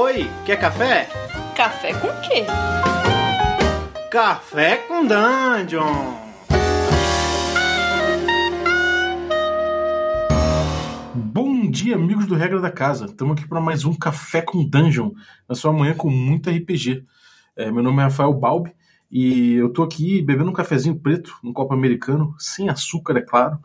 Oi, quer café? Café com quê? Café com Dungeon! Bom dia, amigos do Regra da Casa. Estamos aqui para mais um Café com Dungeon, na sua manhã com muito RPG. É, meu nome é Rafael Balbi e eu tô aqui bebendo um cafezinho preto, num copo americano, sem açúcar, é claro.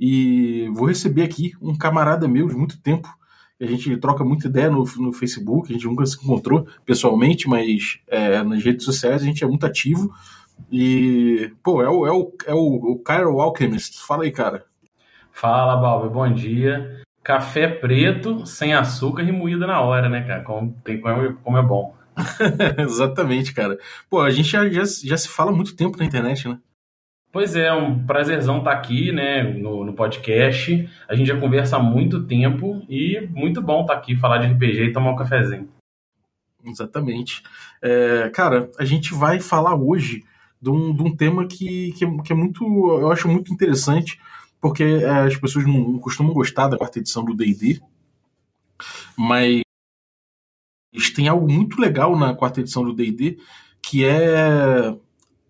E vou receber aqui um camarada meu de muito tempo. A gente troca muita ideia no, no Facebook, a gente nunca se encontrou pessoalmente, mas é, nas redes sociais a gente é muito ativo. E, pô, é o, é o, é o, o Cairo Alchemist. Fala aí, cara. Fala, Balbi, bom dia. Café preto, sem açúcar e moído na hora, né, cara? Como, tem, como, como é bom. Exatamente, cara. Pô, a gente já, já, já se fala há muito tempo na internet, né? Pois é, um prazerzão estar tá aqui, né, no, no, podcast. A gente já conversa há muito tempo e muito bom estar tá aqui, falar de RPG e tomar um cafezinho. Exatamente. É, cara, a gente vai falar hoje de um, de um tema que, que, é, que é muito, eu acho muito interessante, porque é, as pessoas não costumam gostar da quarta edição do D&D, mas tem algo muito legal na quarta edição do D&D, que é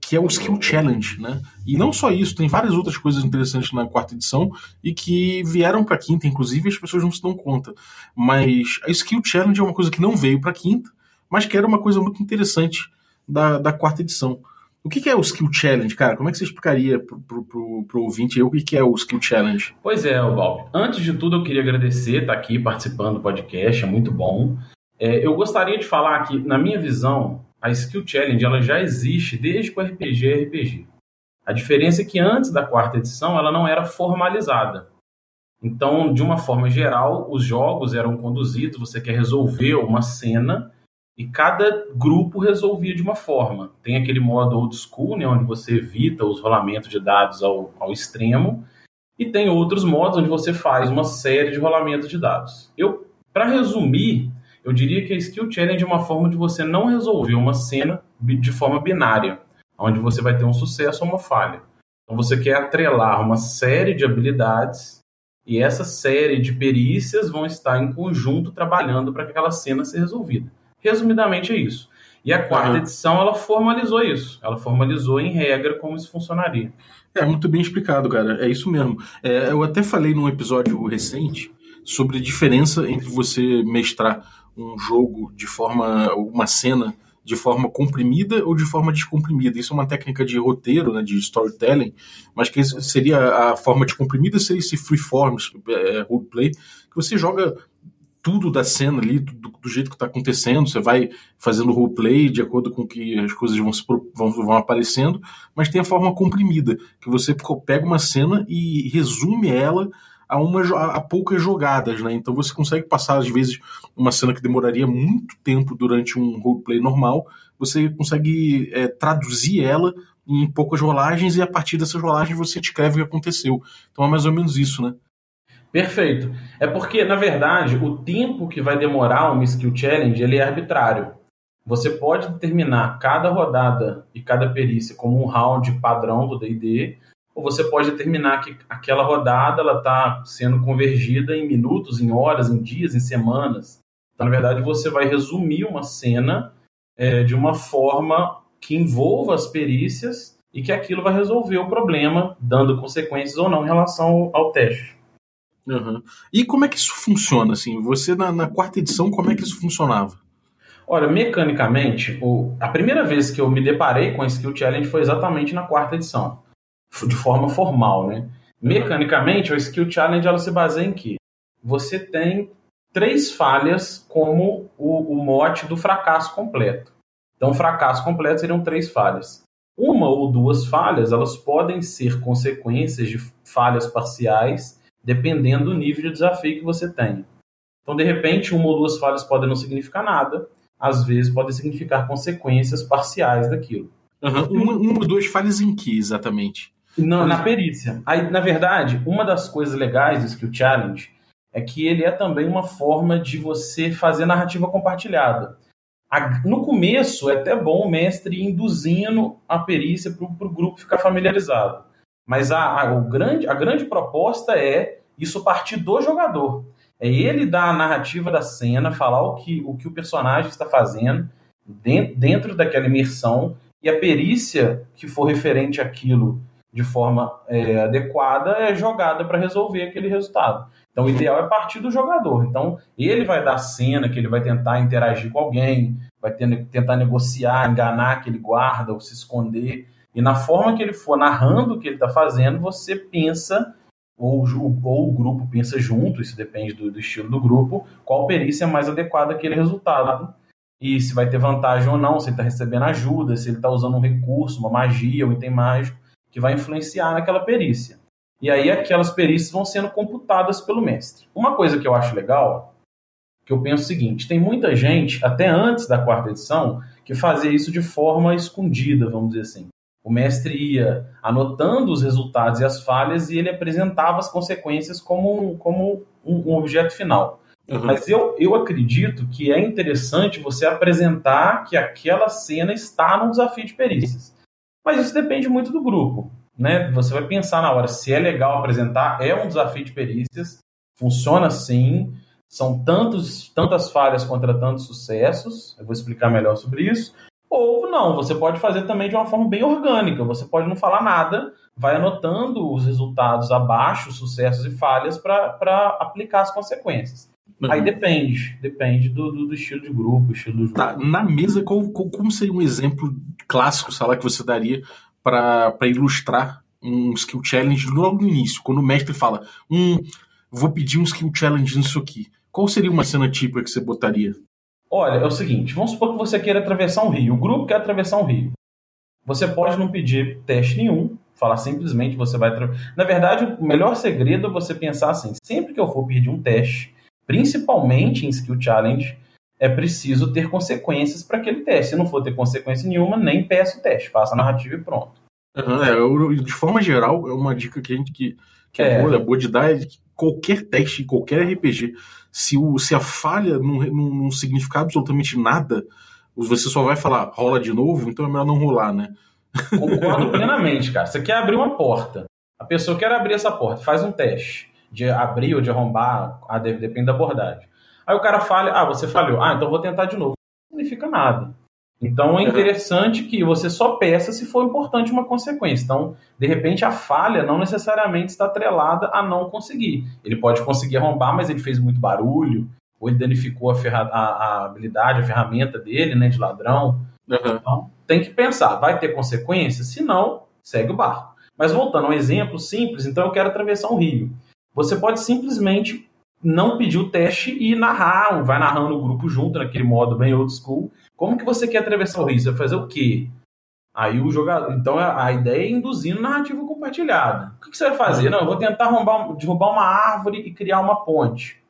que é o Skill Challenge, né? E não só isso, tem várias outras coisas interessantes na quarta edição e que vieram para quinta, inclusive as pessoas não se dão conta. Mas a Skill Challenge é uma coisa que não veio para quinta, mas que era uma coisa muito interessante da, da quarta edição. O que, que é o Skill Challenge, cara? Como é que você explicaria pro, pro, pro, ouvinte aí o que, que é o Skill Challenge? Pois é, Bob. Antes de tudo, eu queria agradecer estar aqui participando do podcast, é muito bom. É, eu gostaria de falar que, na minha visão, a Skill Challenge ela já existe desde que o RPG é RPG. A diferença é que antes da quarta edição ela não era formalizada. Então, de uma forma geral, os jogos eram conduzidos, você quer resolver uma cena e cada grupo resolvia de uma forma. Tem aquele modo old school, né, onde você evita os rolamentos de dados ao, ao extremo, e tem outros modos onde você faz uma série de rolamentos de dados. Eu, para resumir, eu diria que a Skill Challenge é uma forma de você não resolver uma cena de forma binária, onde você vai ter um sucesso ou uma falha. Então você quer atrelar uma série de habilidades e essa série de perícias vão estar em conjunto trabalhando para que aquela cena seja resolvida. Resumidamente é isso. E a quarta uhum. edição ela formalizou isso. Ela formalizou em regra como isso funcionaria. É muito bem explicado, cara. É isso mesmo. É, eu até falei num episódio recente sobre a diferença entre você mestrar um jogo de forma, uma cena de forma comprimida ou de forma descomprimida. Isso é uma técnica de roteiro, né, de storytelling, mas que seria a forma descomprimida seria esse freeform, é, roleplay, que você joga tudo da cena ali, do, do jeito que está acontecendo, você vai fazendo roleplay de acordo com que as coisas vão, se, vão, vão aparecendo, mas tem a forma comprimida, que você pega uma cena e resume ela a, uma, a poucas jogadas, né? Então você consegue passar, às vezes, uma cena que demoraria muito tempo durante um roleplay normal, você consegue é, traduzir ela em poucas rolagens e a partir dessas rolagens você descreve o que aconteceu. Então é mais ou menos isso, né? Perfeito. É porque, na verdade, o tempo que vai demorar uma skill challenge ele é arbitrário. Você pode determinar cada rodada e cada perícia como um round padrão do D&D, ou você pode determinar que aquela rodada ela está sendo convergida em minutos, em horas, em dias, em semanas. Então, na verdade, você vai resumir uma cena é, de uma forma que envolva as perícias e que aquilo vai resolver o problema, dando consequências ou não em relação ao, teste. Uhum. E como é que isso funciona? Assim, você na, na, quarta edição, como é que isso funcionava? Olha, mecanicamente, o, a primeira vez que eu me deparei com a Skill Challenge foi exatamente na quarta edição de forma formal, né? Mecanicamente, a Skill Challenge ela se baseia em que você tem três falhas como o, o mote do fracasso completo. Então, fracasso completo seriam três falhas. Uma ou duas falhas, elas podem ser consequências de falhas parciais, dependendo do nível de desafio que você tem. Então, de repente, uma ou duas falhas podem não significar nada, às vezes podem significar consequências parciais daquilo. Uhum. Uma, uma ou duas falhas em que exatamente? Não, na perícia. Aí, na verdade, uma das coisas legais do Skill Challenge é que ele é também uma forma de você fazer narrativa compartilhada. No começo, é até bom o mestre induzindo a perícia para o grupo ficar familiarizado. Mas a, a, o grande, a grande proposta é isso partir do jogador. É ele dar a narrativa da cena, falar o que o, que o personagem está fazendo dentro, dentro daquela imersão e a perícia que for referente àquilo de forma é, adequada é jogada para resolver aquele resultado. Então, o ideal é partir do jogador. Então, ele vai dar cena, que ele vai tentar interagir com alguém, vai ter, tentar negociar, enganar aquele guarda ou se esconder. E na forma que ele for narrando o que ele está fazendo, você pensa, ou, ou, o grupo pensa junto, isso depende do, do estilo do grupo, qual perícia é mais adequada àquele resultado e se vai ter vantagem ou não, se ele está recebendo ajuda, se ele está usando um recurso, uma magia, um item mágico, que vai influenciar naquela perícia. E aí aquelas perícias vão sendo computadas pelo mestre. Uma coisa que eu acho legal, que eu penso o seguinte, tem muita gente, até antes da quarta edição, que fazia isso de forma escondida, vamos dizer assim. O mestre ia anotando os resultados e as falhas e ele apresentava as consequências como, como um, um objeto final. Uhum. Mas eu, eu acredito que é interessante você apresentar que aquela cena está no desafio de perícias. Mas isso depende muito do grupo. Né? Você vai pensar na hora se é legal apresentar, é um desafio de perícias, funciona assim, são tantos, tantas falhas contra tantos sucessos, eu vou explicar melhor sobre isso. Ou não, você pode fazer também de uma forma bem orgânica, você pode não falar nada, vai anotando os resultados abaixo, sucessos e falhas, para aplicar as consequências. Uhum. Aí depende, depende do, do, do, estilo de grupo, estilo do jogo. Tá, na mesa, qual, qual, como seria um exemplo clássico, sei lá, que você daria para ilustrar um skill challenge logo no início, quando o mestre fala, hum, vou pedir um skill challenge nisso aqui. Qual seria uma cena típica que você botaria? Olha, é o seguinte, vamos supor que você queira atravessar um rio. O grupo quer atravessar um rio. Você pode não pedir teste nenhum, falar simplesmente você vai... Na verdade, o melhor segredo é você pensar assim, sempre que eu for pedir um teste, principalmente em skill challenge, é preciso ter consequências para aquele teste. Se não for ter consequência nenhuma, nem peça o teste, faça a narrativa e pronto. Uhum, é, eu, de forma geral, é uma dica que a gente que, que é, é. Boa, é boa de dar é que qualquer teste, qualquer RPG, se, o, se a falha não, não, não significar absolutamente nada, você só vai falar, rola de novo, então é melhor não rolar, né? Concordo plenamente, cara. Você quer abrir uma porta. A pessoa quer abrir essa porta, faz um teste de abrir ou de arrombar, ah, depende da abordagem. Aí o cara fala, ah, você falhou, ah, então vou tentar de novo. Não significa nada. Então é interessante que você só peça se for importante uma consequência. Então, de repente, a falha não necessariamente está atrelada a não conseguir. Ele pode conseguir arrombar, mas ele fez muito barulho, ou ele danificou a, ferra a, a habilidade, a ferramenta dele, né, de ladrão. Uhum. Então, tem que pensar, vai ter consequência? Se não, segue o barco. Mas voltando a um exemplo simples, então eu quero atravessar um rio. Você pode simplesmente não pedir o teste e narrar, vai narrando o grupo junto, naquele modo bem old school. Como que você quer atravessar o rio? Você vai fazer o quê? Aí o jogador. Então a ideia é induzindo narrativa compartilhada. O que você vai fazer? Não, eu vou tentar arrombar, derrubar uma árvore e criar uma ponte.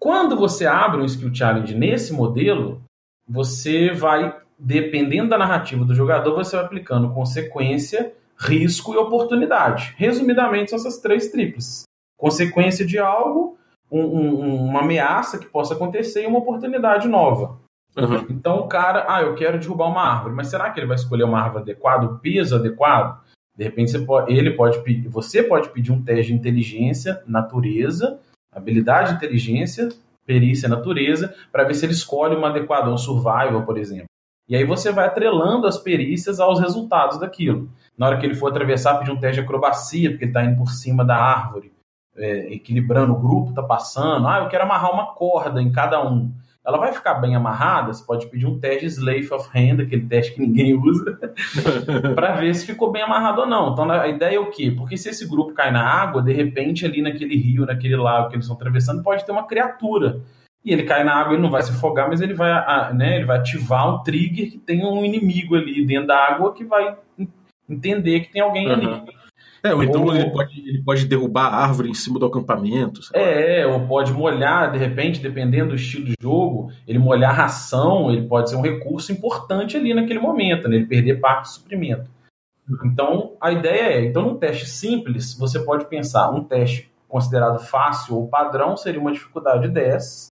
Quando você abre um skill challenge nesse modelo, você vai, dependendo da narrativa do jogador, você vai aplicando consequência risco e oportunidade. Resumidamente, são essas três tríplices. Consequência de algo, um, um, uma ameaça que possa acontecer e uma oportunidade nova. Uhum. Então o cara, ah, eu quero derrubar uma árvore, mas será que ele vai escolher uma árvore adequada, o peso adequado? De repente pode, ele pode pedir, você pode pedir um teste de inteligência, natureza, habilidade de inteligência, perícia, natureza, para ver se ele escolhe uma adequada, um survival, por exemplo. E aí você vai atrelando as perícias aos resultados daquilo. Na hora que ele for atravessar, pedir um teste de acrobacia, porque ele está indo por cima da árvore, é, equilibrando o grupo, está passando. Ah, eu quero amarrar uma corda em cada um. Ela vai ficar bem amarrada, você pode pedir um teste de Slave of Hand, aquele teste que ninguém usa, para ver se ficou bem amarrado ou não. Então a ideia é o quê? Porque se esse grupo cai na água, de repente ali naquele rio, naquele lago que eles estão atravessando, pode ter uma criatura e ele cai na água, ele não vai se afogar, mas ele vai, né, ele vai ativar um trigger que tem um inimigo ali dentro da água que vai entender que tem alguém uhum. ali. É, ou então ou, ele, pode, ele pode derrubar a árvore em cima do acampamento. É, ou pode molhar, de repente, dependendo do estilo de jogo, ele molhar ração, ele pode ser um recurso importante ali naquele momento, né? ele perder parte do suprimento. Então, a ideia é, então num teste simples, você pode pensar, um teste considerado fácil ou padrão seria uma dificuldade 10,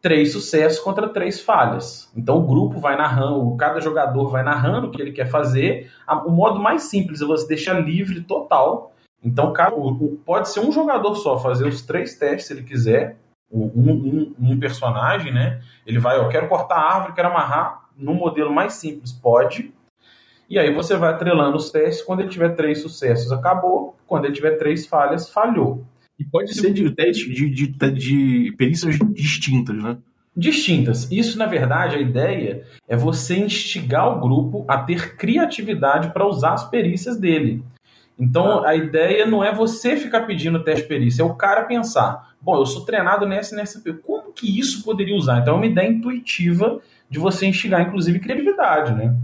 três sucessos contra três falhas. Então o grupo vai narrando, cada jogador vai narrando o que ele quer fazer. O modo mais simples é você deixar livre total. Então, pode ser um jogador só fazer os três testes se ele quiser, um, um, um personagem, né? Ele vai, eu quero cortar a árvore, quero amarrar. No modelo mais simples, pode. E aí você vai atrelando os testes. Quando ele tiver três sucessos, acabou. Quando ele tiver três falhas, falhou. E pode ser de de, de, de perícias distintas, né? distintas. Isso, na verdade, a ideia é você instigar o grupo a ter criatividade para usar as perícias dele. Então, a ideia não é você ficar pedindo teste perícia, é o cara pensar: bom, eu sou treinado nessa e nessa. Como que isso poderia usar? Então, é uma ideia intuitiva de você instigar, inclusive, criatividade, né?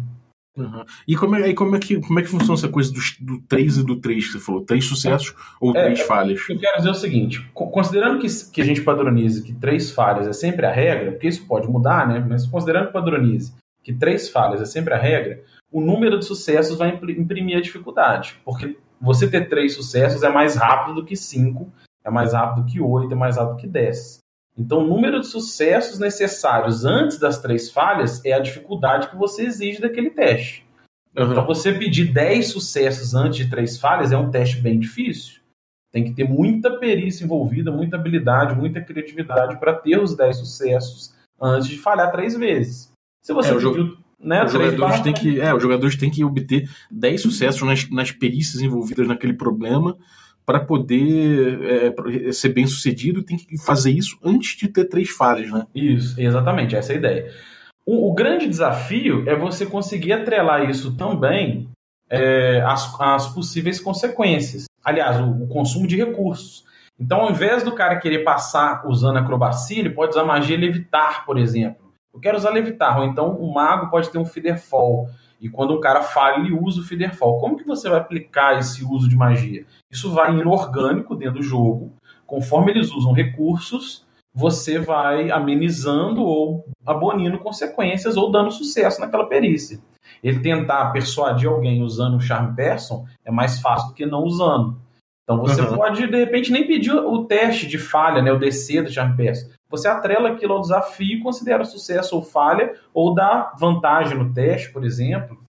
Uhum. E como é, como, é que, como é que funciona essa coisa do, do 3 e do 3 que você falou? Três sucessos ou é, três falhas? Eu quero dizer o seguinte: considerando que, que a gente padronize que três falhas é sempre a regra, porque isso pode mudar, né? Mas considerando que padronize que três falhas é sempre a regra, o número de sucessos vai imprimir a dificuldade. Porque você ter três sucessos é mais rápido do que cinco, é mais rápido que oito, é mais rápido que dez. Então, o número de sucessos necessários antes das três falhas é a dificuldade que você exige daquele teste. Uhum. Então, você pedir 10 sucessos antes de três falhas é um teste bem difícil. Tem que ter muita perícia envolvida, muita habilidade, muita criatividade para ter os 10 sucessos antes de falhar três vezes. Se você é, pediu. Né, os, jogadores têm que, é, os jogadores têm que obter 10 sucessos nas, nas perícias envolvidas naquele problema para poder é, ser bem sucedido, tem que fazer isso antes de ter três falhas, né? Isso, exatamente, essa é a ideia. O, o grande desafio é você conseguir atrelar isso também é, às, possíveis consequências. Aliás, o, o, consumo de recursos. Então, ao invés do cara querer passar usando acrobacia, ele pode usar magia levitar, por exemplo. Eu quero usar levitar, ou então o mago pode ter um featherfall. E quando um cara falha, ele usa o Feederfall. Como que você vai aplicar esse uso de magia? Isso vai indo orgânico dentro do jogo. Conforme eles usam recursos, você vai amenizando ou abonindo consequências ou dando sucesso naquela perícia. Ele tentar persuadir alguém usando o Charm Person é mais fácil do que não usando. Então você uhum. pode, de repente, nem pedir o teste de falha, né, o DC do Charm Person. Você atrela aquilo ao desafio e considera sucesso ou falha, ou dá vantagem no teste, por exemplo.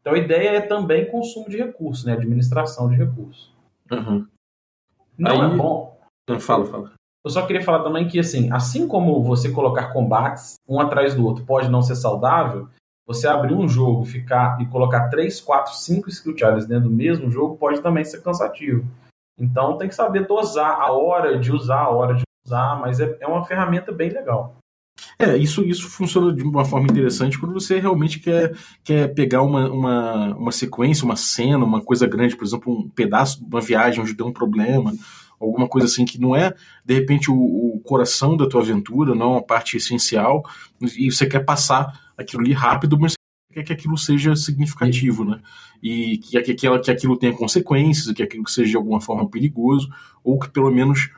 Então a ideia é também consumo de recursos, né? administração de recursos. Uhum. Não Aí... é bom. Não, fala, fala. Eu só queria falar também que, assim, assim como você colocar combates um atrás do outro pode não ser saudável, você abrir um jogo ficar e colocar 3, 4, 5 skill challenge dentro do mesmo jogo pode também ser cansativo. Então tem que saber dosar a hora de usar, a hora de usar, mas é, é uma ferramenta bem legal. É, isso, isso funciona de uma forma interessante quando você realmente quer, quer pegar uma, uma, uma sequência, uma cena, uma coisa grande, por exemplo, um pedaço de uma viagem onde deu um problema, alguma coisa assim que não é, de repente, o, o coração da tua aventura, não é uma parte essencial, e você quer passar aquilo ali rápido, mas quer que aquilo seja significativo, né? E que, que, aquilo, que aquilo tenha consequências, que aquilo seja de alguma forma perigoso, ou que pelo menos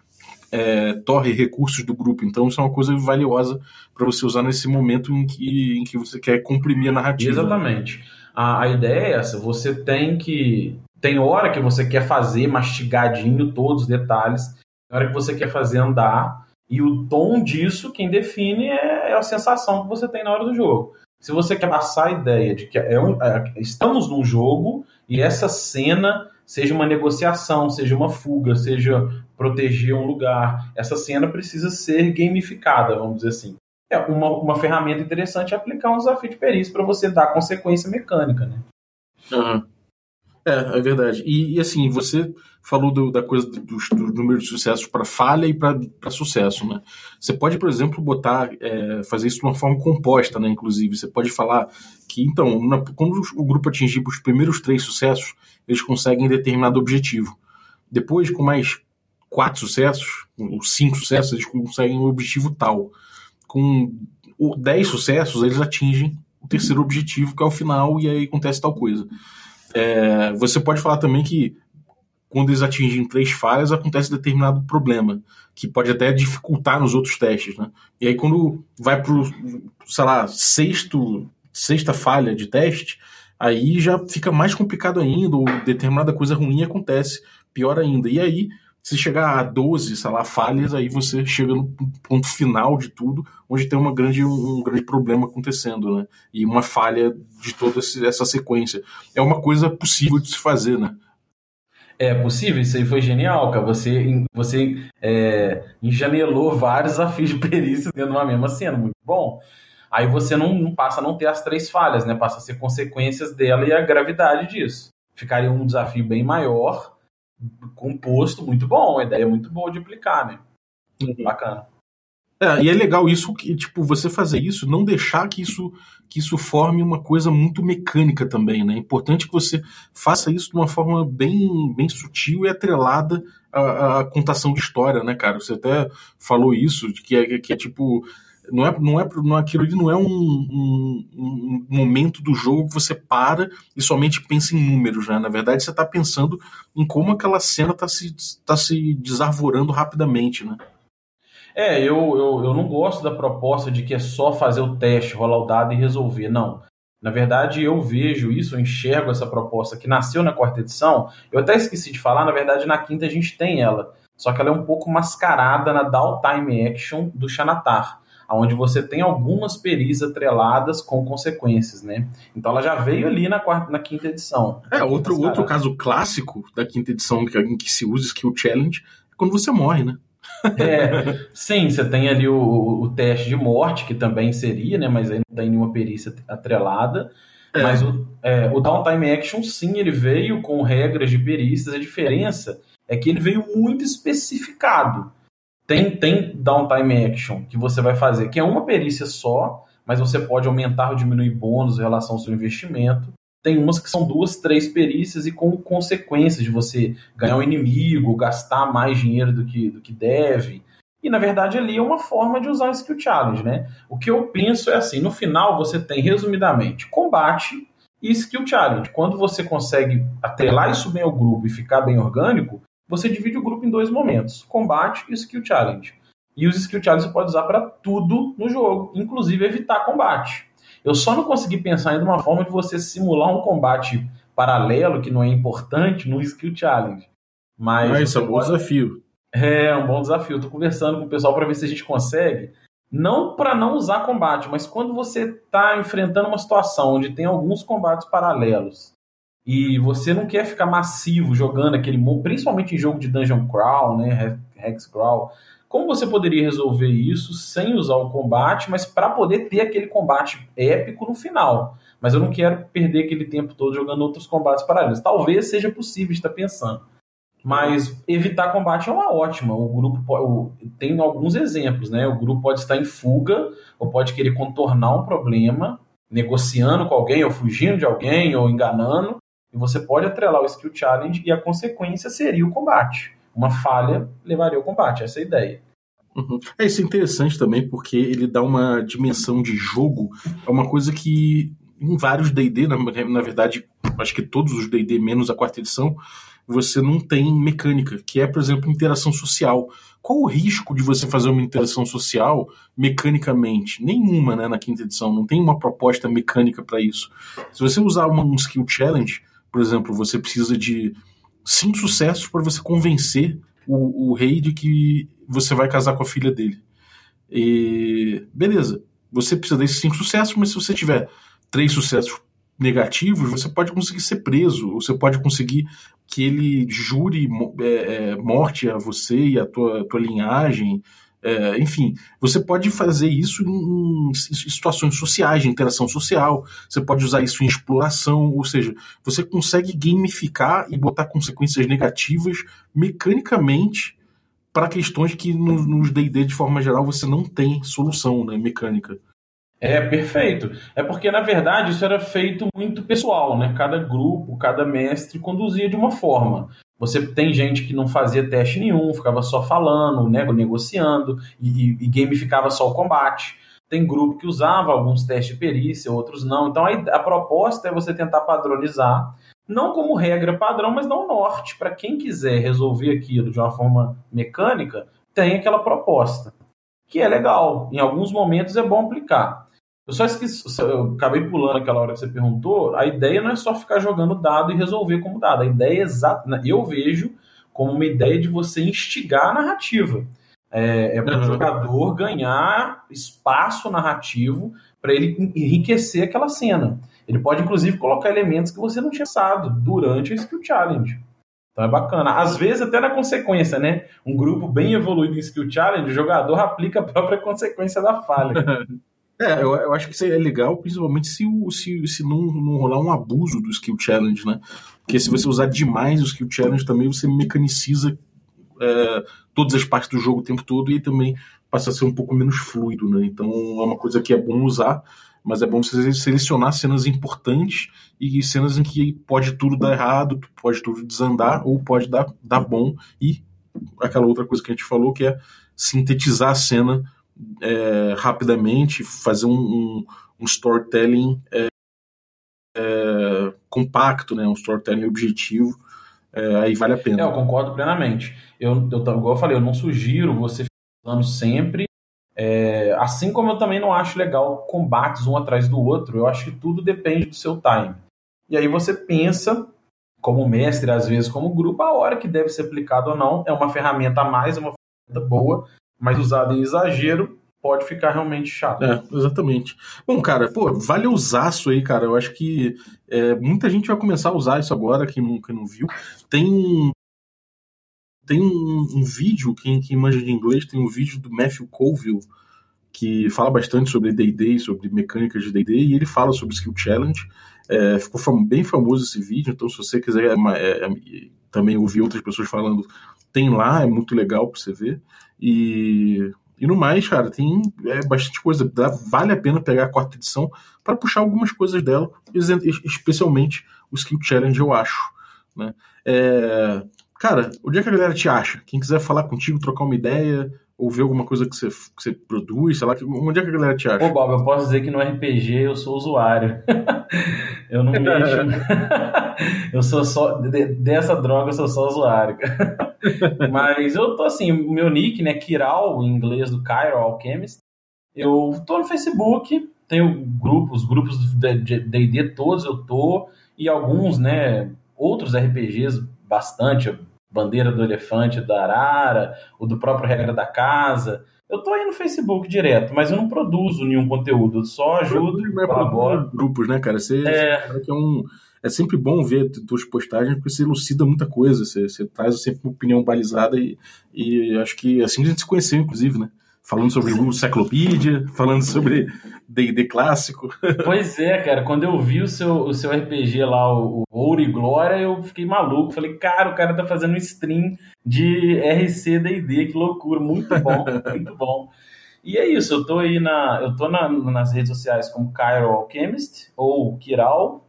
é, torre recursos do grupo. Então isso é uma coisa valiosa para você usar nesse momento em que, em que você quer comprimir a narrativa. Exatamente. A, a ideia é essa, você tem que. Tem hora que você quer fazer mastigadinho todos os detalhes, tem hora que você quer fazer andar, e o tom disso, quem define é, é a sensação que você tem na hora do jogo. Se você quer passar a ideia de que é um, é, estamos num jogo e essa cena seja uma negociação, seja uma fuga, seja proteger um lugar. Essa cena precisa ser gamificada, vamos dizer assim. É uma, uma ferramenta interessante é aplicar um desafio de perícia para você dar consequência mecânica, né? Uhum. É, é verdade. E, e, assim, você falou do, da coisa do, do, número de sucessos para falha e para sucesso, né? Você pode, por exemplo, botar, é, fazer isso de uma forma composta, né? Inclusive, você pode falar que, então, na, quando o grupo atingir os primeiros três sucessos, eles conseguem determinado objetivo. Depois, com mais quatro sucessos, ou cinco sucessos, eles conseguem um objetivo tal. Com dez sucessos, eles atingem o terceiro objetivo, que é o final, e aí acontece tal coisa. É, você pode falar também que quando eles atingem três falhas, acontece determinado problema, que pode até dificultar nos outros testes, né? E aí quando vai pro, sei lá, sexto, sexta falha de teste, aí já fica mais complicado ainda, ou determinada coisa ruim acontece, pior ainda. E aí, se chegar a 12, sei lá, falhas, aí você chega no ponto final de tudo, onde tem uma grande, um grande problema acontecendo, né? E uma falha de toda essa sequência. É uma coisa possível de se fazer, né? É possível, isso aí foi genial, cara. Você, você é, enjanelou vários desafios de perícia dentro de uma mesma cena, muito bom. Aí você não, não, passa a não ter as três falhas, né? Passa a ser consequências dela e a gravidade disso. Ficaria um desafio bem maior, composto, muito bom. A ideia é muito boa de aplicar, né? Uhum. Bacana. É, e é legal isso que, tipo, você fazer isso, não deixar que isso que isso forme uma coisa muito mecânica também, né? É importante que você faça isso de uma forma bem, bem sutil e atrelada à, à contação de história, né, cara? Você até falou isso, que é, que é tipo. Não é, não é, não, aquilo ali não é um, um, um, momento do jogo que você para e somente pensa em números, né? Na verdade, você está pensando em como aquela cena está se, tá se desarvorando rapidamente, né? É, eu, eu, eu não gosto da proposta de que é só fazer o teste, rolar o dado e resolver. Não. Na verdade, eu vejo isso, eu enxergo essa proposta que nasceu na quarta edição. Eu até esqueci de falar, na verdade, na quinta a gente tem ela. Só que ela é um pouco mascarada na Down Time Action do Xanatar, onde você tem algumas perícias atreladas com consequências, né? Então ela já veio ali na, quarta, na quinta edição. É, outro, outro caso clássico da quinta edição em que se usa Skill Challenge é quando você morre, né? É, sim, você tem ali o, o, teste de morte, que também seria, né? Mas aí não tem nenhuma perícia atrelada. É. Mas o, é, o Downtime Action, sim, ele veio com regras de perícias. A diferença é que ele veio muito especificado. Tem, tem Downtime Action que você vai fazer, que é uma perícia só, mas você pode aumentar ou diminuir bônus em relação ao seu investimento. Tem umas que são duas, três perícias e com consequências de você ganhar um inimigo, gastar mais dinheiro do que, do que deve. E na verdade ali é uma forma de usar o skill challenge, né? O que eu penso é assim, no final você tem resumidamente combate e skill challenge. Quando você consegue atrelar isso bem ao grupo e ficar bem orgânico, você divide o grupo em dois momentos: combate e skill challenge. E os skill challenge você pode usar para tudo no jogo, inclusive evitar combate. Eu só não consegui pensar em uma forma de você simular um combate paralelo, que não é importante, no Skill Challenge. Mas ah, isso é um bom desafio. É, um bom desafio. Estou conversando com o pessoal para ver se a gente consegue. Não para não usar combate, mas quando você está enfrentando uma situação onde tem alguns combates paralelos e você não quer ficar massivo jogando aquele, principalmente em jogo de Dungeon Crawl, né, Hex Crawl, como você poderia resolver isso sem usar o combate, mas para poder ter aquele combate épico no final? Mas eu não quero perder aquele tempo todo jogando outros combates paralelos. Talvez seja possível estar pensando. Mas evitar combate é uma ótima. O grupo pode, tem alguns exemplos, né? O grupo pode estar em fuga, ou pode querer contornar um problema, negociando com alguém, ou fugindo de alguém, ou enganando. E você pode atrelar o skill challenge e a consequência seria o combate uma falha levaria ao combate, essa é a ideia. Uhum. É isso é interessante também porque ele dá uma dimensão de jogo, é uma coisa que em vários D&D, na, na verdade, acho que todos os D&D menos a quarta edição, você não tem mecânica, que é, por exemplo, interação social. Qual o risco de você fazer uma interação social mecanicamente? Nenhuma, né, na quinta edição, não tem uma proposta mecânica para isso. Se você usar um skill challenge, por exemplo, você precisa de cinco sucessos para você convencer o, o, rei de que você vai casar com a filha dele. E beleza, você precisa desses cinco sucessos, mas se você tiver três sucessos negativos, você pode conseguir ser preso, você pode conseguir que ele jure é, é, morte a você e a tua, tua linhagem, é, enfim, você pode fazer isso em, em, situações sociais, de interação social, você pode usar isso em exploração, ou seja, você consegue gamificar e botar consequências negativas mecanicamente para questões que no, nos D&D de forma geral você não tem solução né, mecânica. É, perfeito. É porque, na verdade, isso era feito muito pessoal, né? Cada grupo, cada mestre conduzia de uma forma. Você tem gente que não fazia teste nenhum, ficava só falando, né, negociando e, e gamificava só o combate. Tem grupo que usava alguns testes de perícia, outros não. Então a, a proposta é você tentar padronizar, não como regra padrão, mas dar um norte para quem quiser resolver aquilo de uma forma mecânica, tem aquela proposta, que é legal. Em alguns momentos é bom aplicar. Eu só esqueci, eu acabei pulando aquela hora que você perguntou. A ideia não é só ficar jogando dado e resolver como dado. A ideia é exata. Né, eu vejo como uma ideia de você instigar a narrativa. É, é para o uhum. jogador ganhar espaço narrativo para ele enriquecer aquela cena. Ele pode, inclusive, colocar elementos que você não tinha pensado durante a Skill Challenge. Então é bacana. Às vezes, até na consequência, né? Um grupo bem evoluído em Skill Challenge, o jogador aplica a própria consequência da falha. É, eu, eu, acho que isso é legal, principalmente se, se, se não, não rolar um abuso do Skill Challenge, né? Porque se você usar demais o Skill Challenge também, você mecaniciza é, todas as partes do jogo o tempo todo e também passa a ser um pouco menos fluido, né? Então é uma coisa que é bom usar, mas é bom você selecionar cenas importantes e cenas em que pode tudo dar errado, pode tudo desandar ou pode dar, dar bom e aquela outra coisa que a gente falou que é sintetizar a cena é, rapidamente, fazer um, um, um storytelling é, é, compacto, né, um storytelling objetivo, é, aí vale a pena. É, eu concordo plenamente. Eu, eu, igual eu falei, eu não sugiro você falando sempre. É, assim como eu também não acho legal combates um atrás do outro, eu acho que tudo depende do seu time. E aí você pensa, como mestre, às vezes como grupo, a hora que deve ser aplicado ou não. É uma ferramenta a mais, é uma ferramenta boa, mas usada em exagero pode ficar realmente chato. É, exatamente. Bom, cara, pô, vale usar isso aí, cara. Eu acho que é, muita gente vai começar a usar isso agora, quem não, quem não viu. Tem tem um, um vídeo, quem, quem manja de inglês, tem um vídeo do Matthew Colville, que fala bastante sobre D&D, sobre mecânicas de D&D, e ele fala sobre Skill Challenge. É, ficou fam bem famoso esse vídeo, então se você quiser é, é, também ouvir outras pessoas falando, tem lá, é muito legal para você ver. E, e no mais, cara, tem é, bastante coisa. Dá, vale a pena pegar a quarta edição para puxar algumas coisas dela, especialmente o Skill Challenge, eu acho. Né? É, cara, onde é que a galera te acha? Quem quiser falar contigo, trocar uma ideia, ou ver alguma coisa que você, que você produz, sei lá, onde é que a galera te acha? Pô, Bob, eu posso dizer que no RPG eu sou usuário. eu não mexo. eu sou só. Dessa droga eu sou só usuário. Mas eu tô assim, o meu nick, né, Kiral, em inglês do Cairo Alchemist. Eu tô no Facebook, tenho grupos, grupos de D&D todos eu tô, e alguns, né, outros RPGs bastante, Bandeira do Elefante da Arara, o do próprio Regra da Casa. Eu tô aí no Facebook direto, mas eu não produzo nenhum conteúdo, eu só ajudo, colaboro. grupos, né, cara? Você, é... Você é um é sempre bom ver tuas postagens porque você elucida muita coisa, você, você traz sempre uma opinião balizada e, e acho que assim a gente se conheceu, inclusive, né? Falando sobre o Cyclopedia, falando sobre D&D clássico. Pois é, cara, quando eu vi o seu, o seu RPG lá, o, Ouro e Glória, eu fiquei maluco. Falei, cara, o cara tá fazendo um stream de RC D&D, que loucura, muito bom, muito bom. E é isso, eu tô aí na, eu tô na, nas redes sociais como Cairo Alchemist ou Kiral,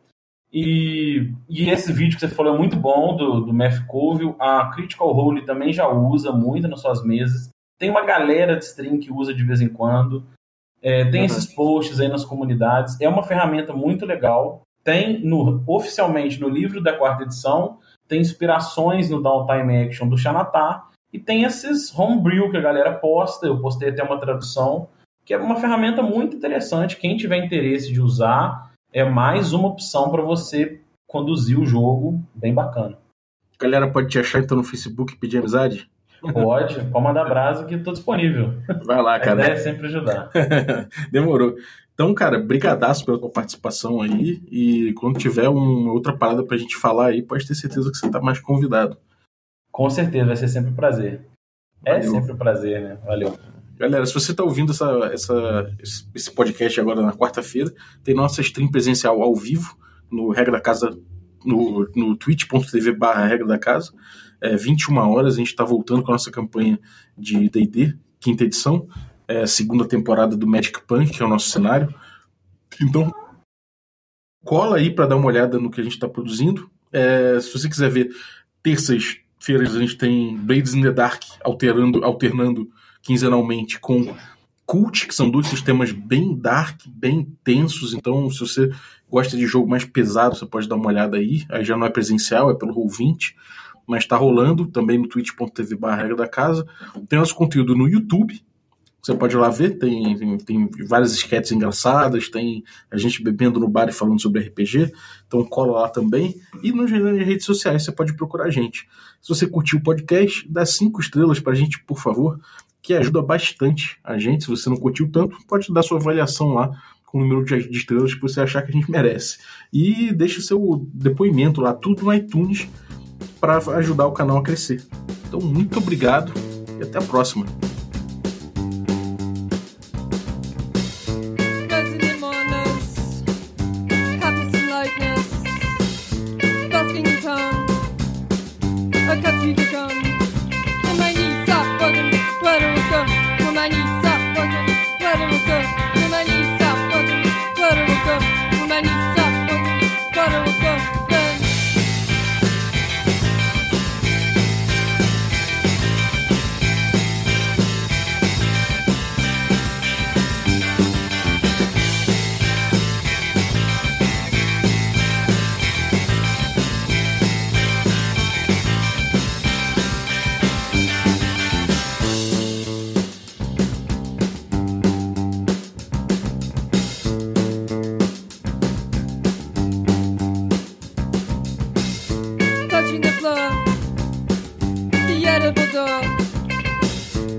e, e, esse vídeo que você falou é muito bom, do, do Math. A Critical Role também já usa muito nas suas mesas. Tem uma galera de stream que usa de vez em quando. É, tem uhum. esses posts aí nas comunidades. É uma ferramenta muito legal. Tem no, oficialmente no livro da quarta edição, tem inspirações no Downtime Action do Xanatar. E tem esses homebrew que a galera posta. Eu postei até uma tradução, que é uma ferramenta muito interessante. Quem tiver interesse de usar, é mais uma opção para você conduzir o jogo bem bacana. A galera pode te achar então no Facebook e pedir amizade? Pode, pode mandar brasa que estou disponível. Vai lá, cara. A ideia é sempre ajudar. Demorou. Então, cara, brigadaço pela tua participação aí e quando tiver uma outra parada pra gente falar aí, pode ter certeza que você tá mais convidado. Com certeza, vai ser sempre um prazer. É Valeu. É sempre um prazer, né? Valeu. Galera, se você está ouvindo essa, essa, esse podcast agora na quarta-feira, tem nossa stream presencial ao vivo no Regra da Casa, no, no twitch.tv barra Regra da Casa. É, 21 horas, a gente está voltando com a nossa campanha de D&D, quinta edição, é, segunda temporada do Magic Punk, que é o nosso cenário. Então, cola aí para dar uma olhada no que a gente está produzindo. É, se você quiser ver, terças-feiras a gente tem Blades in the Dark alterando, alternando quinzenalmente com Cult, que são dois sistemas bem dark, bem tensos. Então, se você gosta de jogo mais pesado, você pode dar uma olhada aí. Aí já não é presencial, é pelo Roll20, mas está rolando também no twitch.tv barra da casa. Tem nosso conteúdo no YouTube. Você pode ir lá ver, tem, tem, tem várias sketches engraçadas, tem a gente bebendo no bar e falando sobre RPG, então cola lá também. E nas redes sociais você pode procurar a gente. Se você curtiu o podcast, dá cinco estrelas pra gente, por favor que ajuda bastante a gente. Se você não curtiu tanto, pode dar sua avaliação lá com o número de estrelas que você achar que a gente merece. E deixe seu depoimento lá, tudo no iTunes. Para ajudar o canal a crescer. Então, muito obrigado e até a próxima. the Diğer budur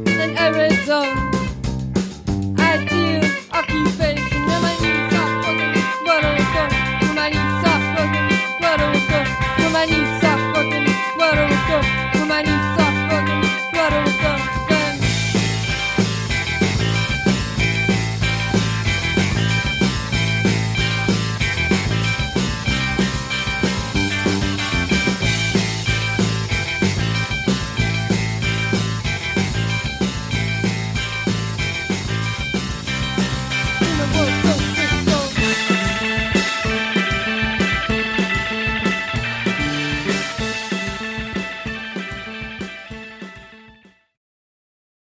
Sen eridon